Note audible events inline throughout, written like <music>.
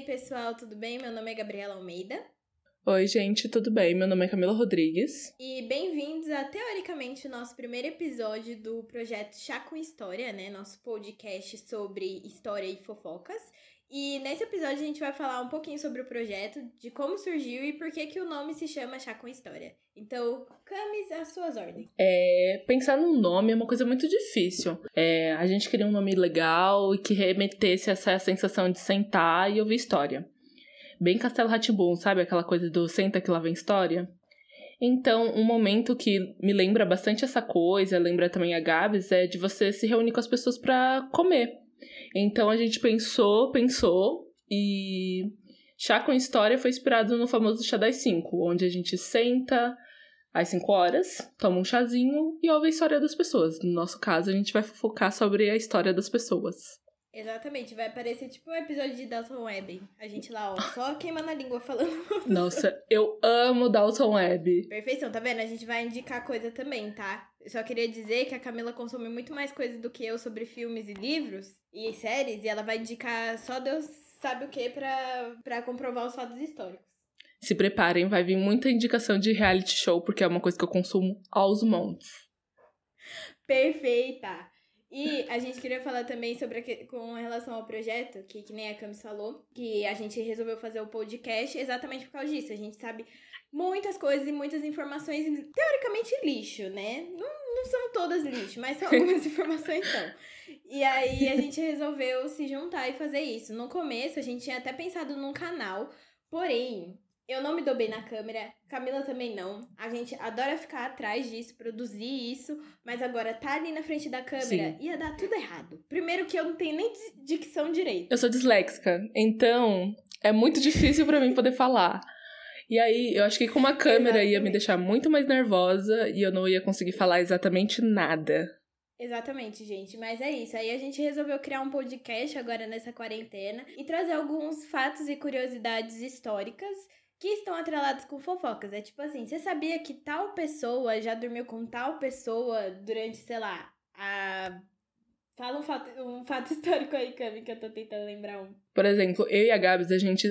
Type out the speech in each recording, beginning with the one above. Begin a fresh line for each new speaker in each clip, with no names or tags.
aí, pessoal, tudo bem? Meu nome é Gabriela Almeida.
Oi, gente, tudo bem? Meu nome é Camila Rodrigues.
E bem-vindos a, teoricamente, o nosso primeiro episódio do projeto Chá com História, né? Nosso podcast sobre história e fofocas. E nesse episódio a gente vai falar um pouquinho sobre o projeto, de como surgiu e por que, que o nome se chama Chá com História. Então, Camis, as suas ordens.
É, pensar num nome é uma coisa muito difícil. É, a gente queria um nome legal e que remetesse essa sensação de sentar e ouvir história bem Castelo Ratibum, sabe? Aquela coisa do senta que lá vem história. Então, um momento que me lembra bastante essa coisa, lembra também a Gabs, é de você se reunir com as pessoas para comer. Então a gente pensou, pensou e Chá com História foi inspirado no famoso Chá das 5, onde a gente senta às 5 horas, toma um chazinho e ouve a história das pessoas. No nosso caso, a gente vai focar sobre a história das pessoas.
Exatamente, vai parecer tipo um episódio de Dalton Web. A gente lá, ó, só queimando a língua falando. <laughs>
Nossa, eu amo Dalton Web.
Perfeição, tá vendo? A gente vai indicar coisa também, tá? Eu só queria dizer que a Camila consome muito mais coisas do que eu sobre filmes e livros e séries, e ela vai indicar só Deus sabe o que pra comprovar os fatos históricos.
Se preparem, vai vir muita indicação de reality show, porque é uma coisa que eu consumo aos montes.
Perfeita! E a gente queria falar também sobre a, com relação ao projeto, que, que nem a Camis falou, que a gente resolveu fazer o podcast exatamente por causa disso. A gente sabe muitas coisas e muitas informações, teoricamente lixo, né? Não, não são todas lixo, mas algumas <laughs> informações são. E aí a gente resolveu se juntar e fazer isso. No começo a gente tinha até pensado num canal, porém eu não me dou bem na câmera, Camila também não. A gente adora ficar atrás disso, produzir isso, mas agora tá ali na frente da câmera Sim. ia dar tudo errado. Primeiro que eu não tenho nem dicção direito.
Eu sou disléxica, então é muito difícil para mim poder falar. E aí, eu acho que com uma câmera Exatamente. ia me deixar muito mais nervosa e eu não ia conseguir falar exatamente nada.
Exatamente, gente. Mas é isso. Aí a gente resolveu criar um podcast agora nessa quarentena e trazer alguns fatos e curiosidades históricas que estão atrelados com fofocas. É tipo assim, você sabia que tal pessoa já dormiu com tal pessoa durante, sei lá, a. Fala um fato, um fato <laughs> histórico aí, Cami, que eu tô tentando lembrar um.
Por exemplo, eu e a Gabs, a gente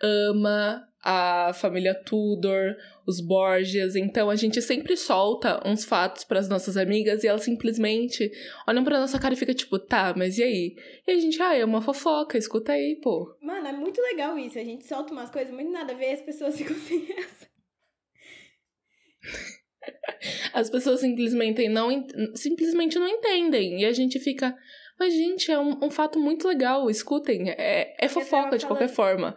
ama a família Tudor, os Borgias, então a gente sempre solta uns fatos para as nossas amigas e elas simplesmente olham para nossa cara e fica tipo, tá, mas e aí? E a gente, ah, é uma fofoca, escuta aí, pô.
Mano, é muito legal isso, a gente solta umas coisas muito nada a ver e as pessoas <laughs> ficam sem essa.
As pessoas simplesmente não, simplesmente não entendem e a gente fica, mas gente, é um, um fato muito legal, escutem, é, é fofoca de qualquer forma.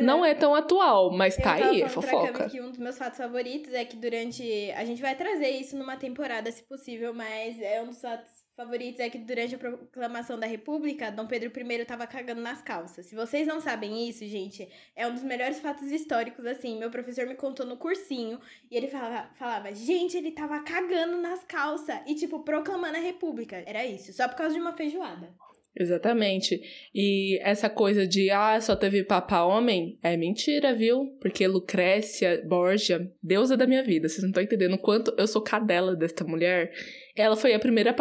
Não é tão atual, mas tá aí, é fofoca.
que um dos meus fatos favoritos é que durante. A gente vai trazer isso numa temporada, se possível, mas é um dos fatos favoritos é que durante a proclamação da República, Dom Pedro I tava cagando nas calças. Se vocês não sabem isso, gente, é um dos melhores fatos históricos, assim. Meu professor me contou no cursinho e ele falava, falava gente, ele tava cagando nas calças e, tipo, proclamando a República. Era isso, só por causa de uma feijoada.
Exatamente. E essa coisa de, ah, só teve papa homem, é mentira, viu? Porque Lucrécia Borgia, deusa da minha vida, vocês não estão entendendo o quanto eu sou cadela desta mulher. Ela foi a primeira,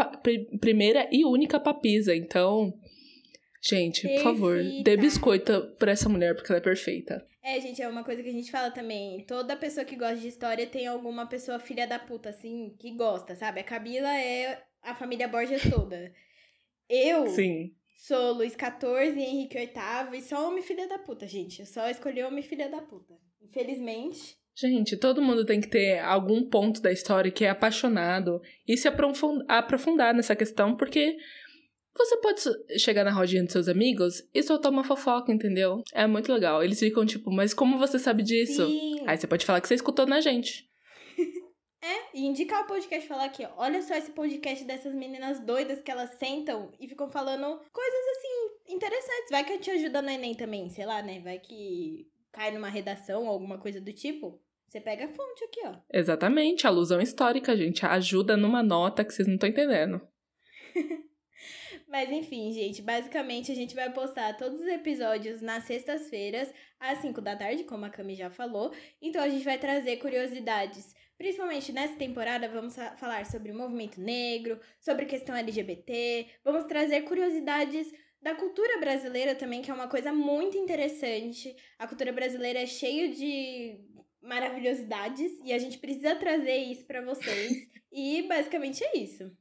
primeira e única papisa, então. Gente, Perfeita. por favor, dê biscoito pra essa mulher, porque ela é perfeita.
É, gente, é uma coisa que a gente fala também. Toda pessoa que gosta de história tem alguma pessoa filha da puta, assim, que gosta, sabe? A Camila é a família Borges toda. Eu
Sim.
sou Luiz XIV Henrique VIII e só homem filha da puta, gente. Eu só escolhi homem filha da puta. Infelizmente.
Gente, todo mundo tem que ter algum ponto da história que é apaixonado e se aprofundar nessa questão, porque você pode chegar na rodinha dos seus amigos e soltar uma fofoca, entendeu? É muito legal. Eles ficam tipo, mas como você sabe disso?
Sim.
Aí você pode falar que você escutou na gente.
É, e indicar o podcast falar aqui, ó, olha só esse podcast dessas meninas doidas que elas sentam e ficam falando coisas assim interessantes. Vai que te ajuda no Enem também, sei lá, né? Vai que cai numa redação ou alguma coisa do tipo. Você pega a fonte aqui, ó.
Exatamente, alusão histórica, gente. Ajuda numa nota que vocês não estão entendendo. <laughs>
Mas enfim, gente, basicamente a gente vai postar todos os episódios nas sextas-feiras, às 5 da tarde, como a Cami já falou. Então a gente vai trazer curiosidades Principalmente nessa temporada, vamos falar sobre o movimento negro, sobre questão LGBT, vamos trazer curiosidades da cultura brasileira também, que é uma coisa muito interessante. A cultura brasileira é cheia de maravilhosidades e a gente precisa trazer isso para vocês. <laughs> e basicamente é isso.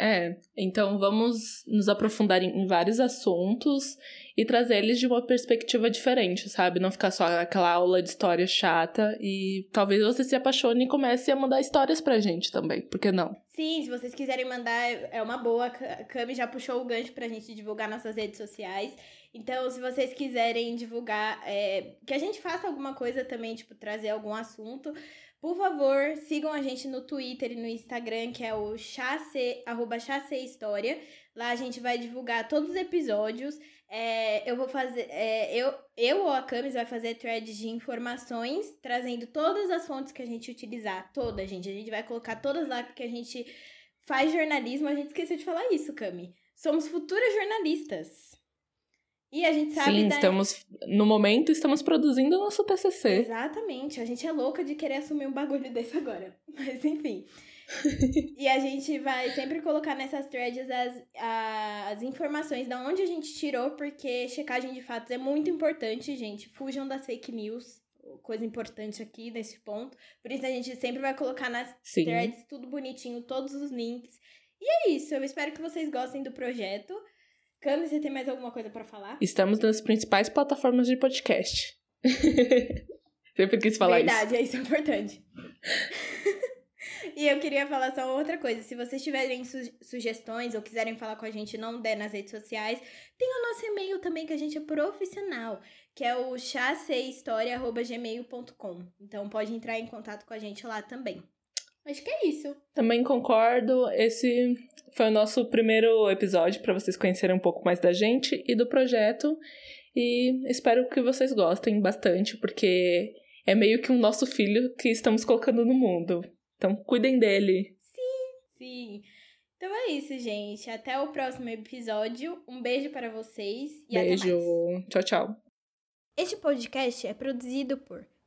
É, então vamos nos aprofundar em, vários assuntos e trazer eles de uma perspectiva diferente, sabe? Não ficar só aquela aula de história chata e talvez você se apaixone e comece a mandar histórias pra gente também, por que não?
Sim, se vocês quiserem mandar, é uma boa. A Cami já puxou o gancho pra gente divulgar nossas redes sociais. Então, se vocês quiserem divulgar, é, que a gente faça alguma coisa também, tipo, trazer algum assunto, por favor, sigam a gente no Twitter e no Instagram, que é o chacê, arroba História. Lá a gente vai divulgar todos os episódios. É, eu vou fazer. É, eu, eu ou a Camis vai fazer threads de informações, trazendo todas as fontes que a gente utilizar. Toda, gente. A gente vai colocar todas lá, porque a gente faz jornalismo. A gente esqueceu de falar isso, Cami. Somos futuras jornalistas. E a gente sabe.
Sim, da... estamos. No momento, estamos produzindo o nosso TCC.
Exatamente. A gente é louca de querer assumir um bagulho desse agora. <laughs> Mas, enfim. e a gente vai sempre colocar nessas threads as, as informações da onde a gente tirou, porque checagem de fatos é muito importante, gente. Fujam das fake news. Coisa importante aqui nesse ponto. Por isso a gente sempre vai colocar nas Sim. threads tudo bonitinho, todos os links. E é isso. Eu espero que vocês gostem do projeto. Cami, você tem mais alguma coisa para falar?
Estamos nas principais plataformas de podcast. <laughs> Sempre quis falar
Verdade, isso. Verdade, é isso importante. <laughs> e eu queria falar só outra coisa. Se vocês tiverem su sugestões ou quiserem falar com a gente não der nas redes sociais, tem o nosso e-mail também, que a gente é profissional, que é o chaceihistoria.gmail.com. Então pode entrar em contato com a gente lá também. Acho que é isso.
Também concordo. Esse foi o nosso primeiro episódio para vocês conhecerem um pouco mais da gente e do projeto. E espero que vocês gostem bastante, porque é meio que um nosso filho que estamos colocando no mundo. Então, cuidem dele.
Sim, sim. Então é isso, gente. Até o próximo episódio. Um beijo para vocês e
beijo.
até mais.
Tchau, tchau.
Este podcast é produzido por